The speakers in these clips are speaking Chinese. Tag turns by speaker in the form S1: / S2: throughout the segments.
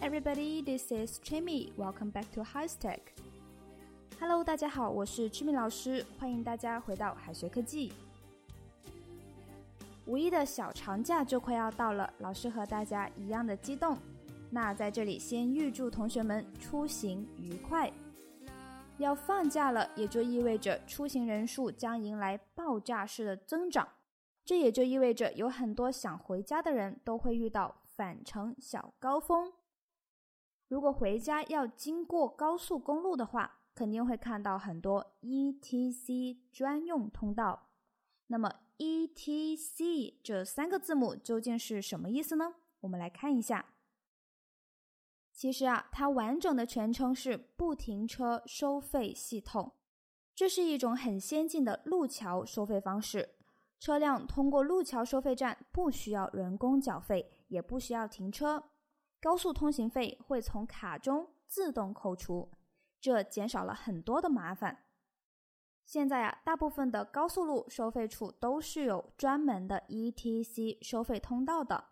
S1: Everybody, this is Chimmy. Welcome back to HighStack. Hello，大家好，我是 Chimmy 老师，欢迎大家回到海学科技。五一的小长假就快要到了，老师和大家一样的激动。那在这里先预祝同学们出行愉快。要放假了，也就意味着出行人数将迎来爆炸式的增长。这也就意味着有很多想回家的人都会遇到返程小高峰。如果回家要经过高速公路的话，肯定会看到很多 ETC 专用通道。那么 ETC 这三个字母究竟是什么意思呢？我们来看一下。其实啊，它完整的全称是不停车收费系统。这是一种很先进的路桥收费方式。车辆通过路桥收费站，不需要人工缴费，也不需要停车。高速通行费会从卡中自动扣除，这减少了很多的麻烦。现在啊，大部分的高速路收费处都是有专门的 ETC 收费通道的。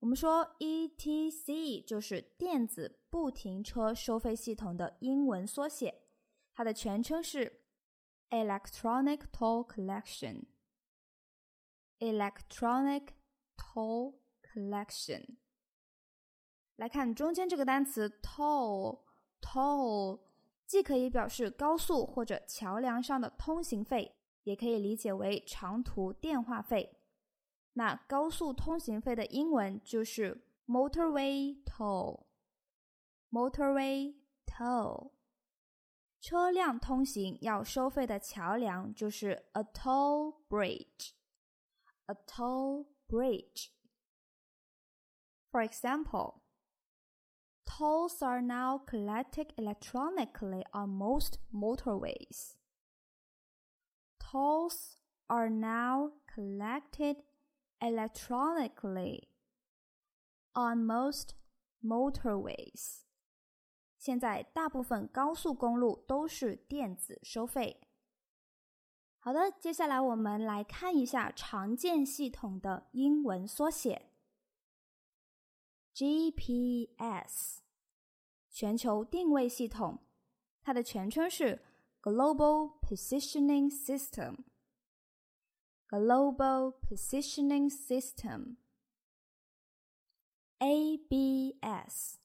S1: 我们说 ETC 就是电子不停车收费系统的英文缩写，它的全称是 Electronic Toll Collection。Electronic Toll Collection。来看中间这个单词 toll，toll 既可以表示高速或者桥梁上的通行费，也可以理解为长途电话费。那高速通行费的英文就是 motorway toll，motorway toll。车辆通行要收费的桥梁就是 a toll bridge。a toll bridge. For example, tolls are now collected electronically on most motorways. Tolls are now collected electronically on most motorways. 现在大部分高速公路都是电子收费。好的，接下来我们来看一下常见系统的英文缩写。 GPS，全球定位系统，它的全称是 Global Positioning System。Global Positioning System。ABS，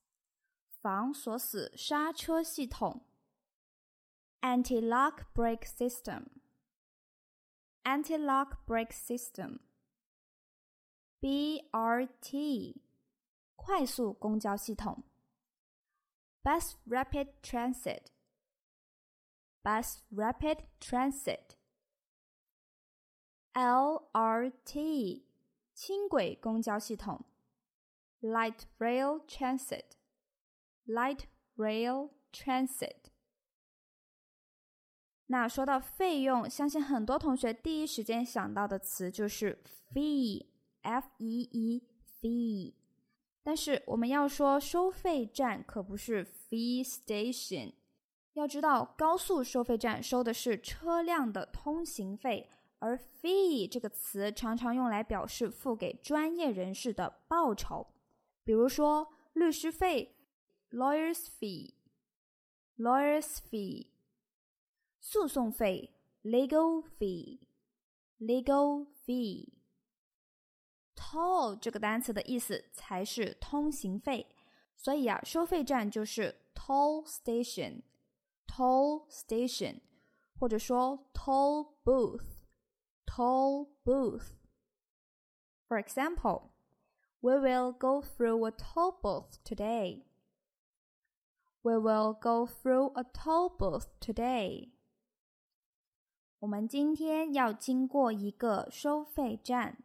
S1: 防锁死刹车系统。Anti-lock brake system。anti-lock brake system. BRT 快速公交系统 Bus Rapid Transit Bus Rapid Transit LRT 轻轨公交系统 Light Rail Transit Light Rail Transit 那说到费用，相信很多同学第一时间想到的词就是 fee，f e e，fee。但是我们要说收费站，可不是 fee station。要知道，高速收费站收的是车辆的通行费，而 fee 这个词常常用来表示付给专业人士的报酬，比如说律师费 （lawyers fee），lawyers fee。诉讼费 legal fee legal fee toll 这个单词的意思才是通行费，所以啊，收费站就是 toll station toll station，或者说 toll booth toll booth。For example, we will go through a toll booth today. We will go through a toll booth today. 我们今天要经过一个收费站。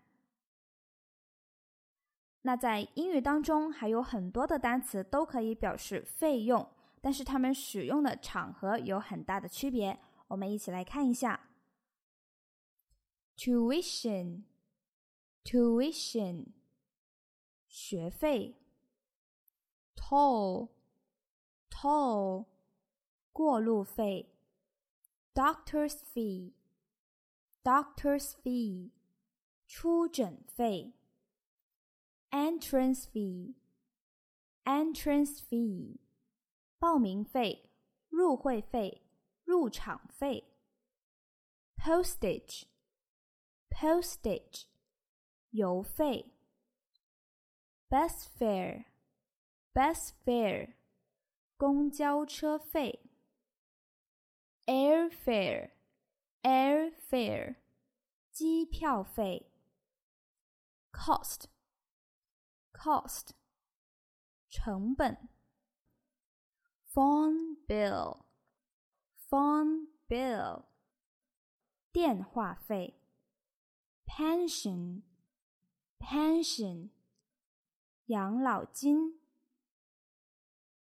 S1: 那在英语当中还有很多的单词都可以表示费用，但是它们使用的场合有很大的区别。我们一起来看一下：tuition，tuition，学费；toll，toll，过路费。Doctor's fee, doctor's fee, 出诊费。Entrance fee, entrance fee，报名费、入会费、入场费。postage，postage，邮费。bus fare，bus fare，公交车费。airfare，airfare，机票费。 cost，cost。成本，phone bill，phone bill，电话费，pension，pension，养老金，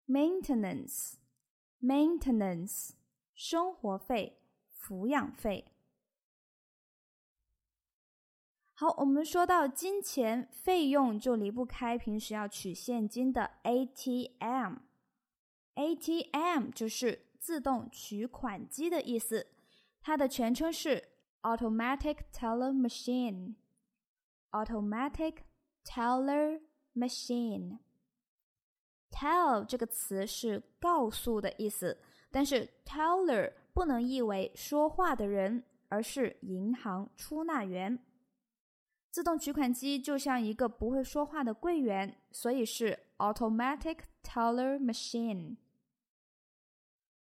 S1: maintenance，maintenance，生活费、抚养费。 好，我们说到金钱费用，就离不开平时要取现金的 ATM。ATM 就是自动取款机的意思，它的全称是 Automatic Teller Machine。Automatic Teller Machine。Tell 这个词是告诉的意思，但是 Teller 不能译为说话的人，而是银行出纳员。自动取款机就像一个不会说话的柜员，所以是 automatic teller machine.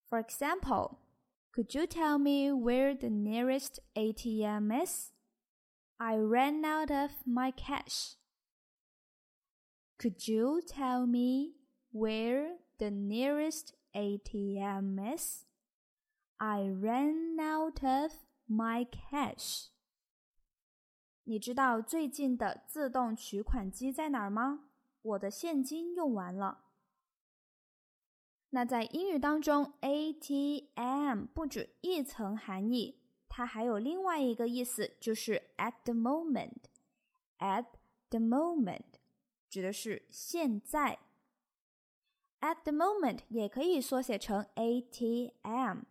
S1: For example, could you tell me where the nearest ATM is? I ran out of my cash. Could you tell me where the nearest ATM is? I ran out of my cash. 你知道最近的自动取款机在哪儿吗？我的现金用完了。那在英语当中，ATM 不止一层含义，它还有另外一个意思，就是 at the moment。at the moment 指的是现在。at the moment 也可以缩写成 ATM。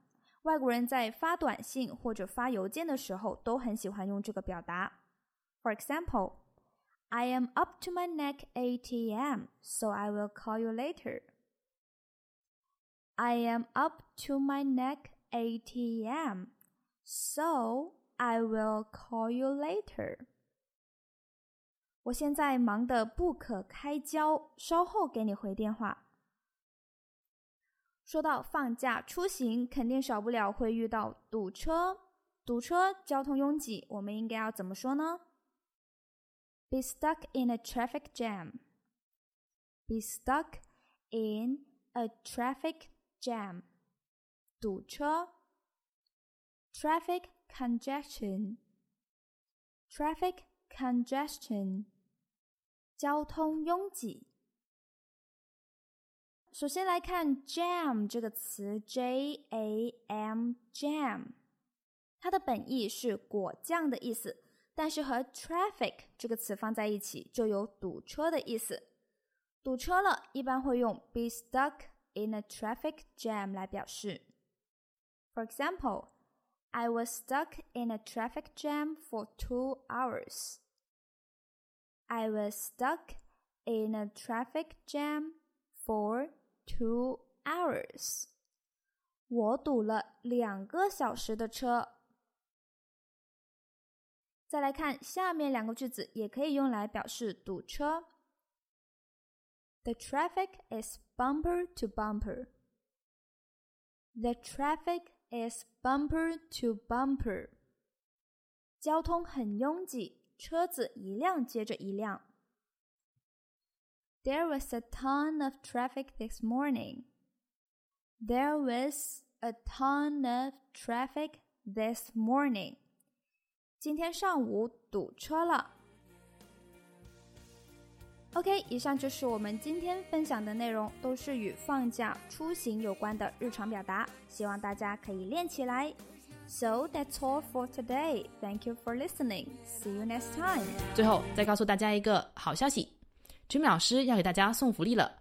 S1: 外国人在发短信或者发邮件的时候都很喜欢用这个表达。For example, I am up to my neck ATM, so I will call you later. I am up to my neck ATM, so I will call you later. 我现在忙得不可开交，稍后给你回电话。说到放假出行，肯定少不了会遇到堵车。堵车，交通拥挤，我们应该要怎么说呢 ？be stuck in a traffic jam. Be stuck in a traffic jam. 堵车 traffic congestion traffic congestion 交通拥挤。首先来看 jam 这个词，J A M jam，它的本意是果酱的意思。 但是和 traffic 这个词放在一起，就有堵车的意思。堵车了，一般会用 be stuck in a traffic jam 来表示。For example, I was stuck in a traffic jam for two hours. I was stuck in a traffic jam for two hours. 我堵了两个小时的车。再来看下面两个句子，也可以用来表示堵车。The traffic is bumper to bumper. The traffic is bumper to bumper. 交通很拥挤，车子一辆接着一辆。There was a ton of traffic this morning. There was a ton of traffic this morning. 今天上午堵车了。OK，以上就是我们今天分享的内容，都是与放假出行有关的日常表达，希望大家可以练起来。So that's all for today. Thank you for listening. See you next time.
S2: 最后再告诉大家一个好消息，Jimmy 老师要给大家送福利了。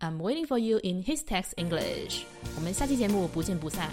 S2: I'm waiting for you in his text English。我们下期节目不见不散。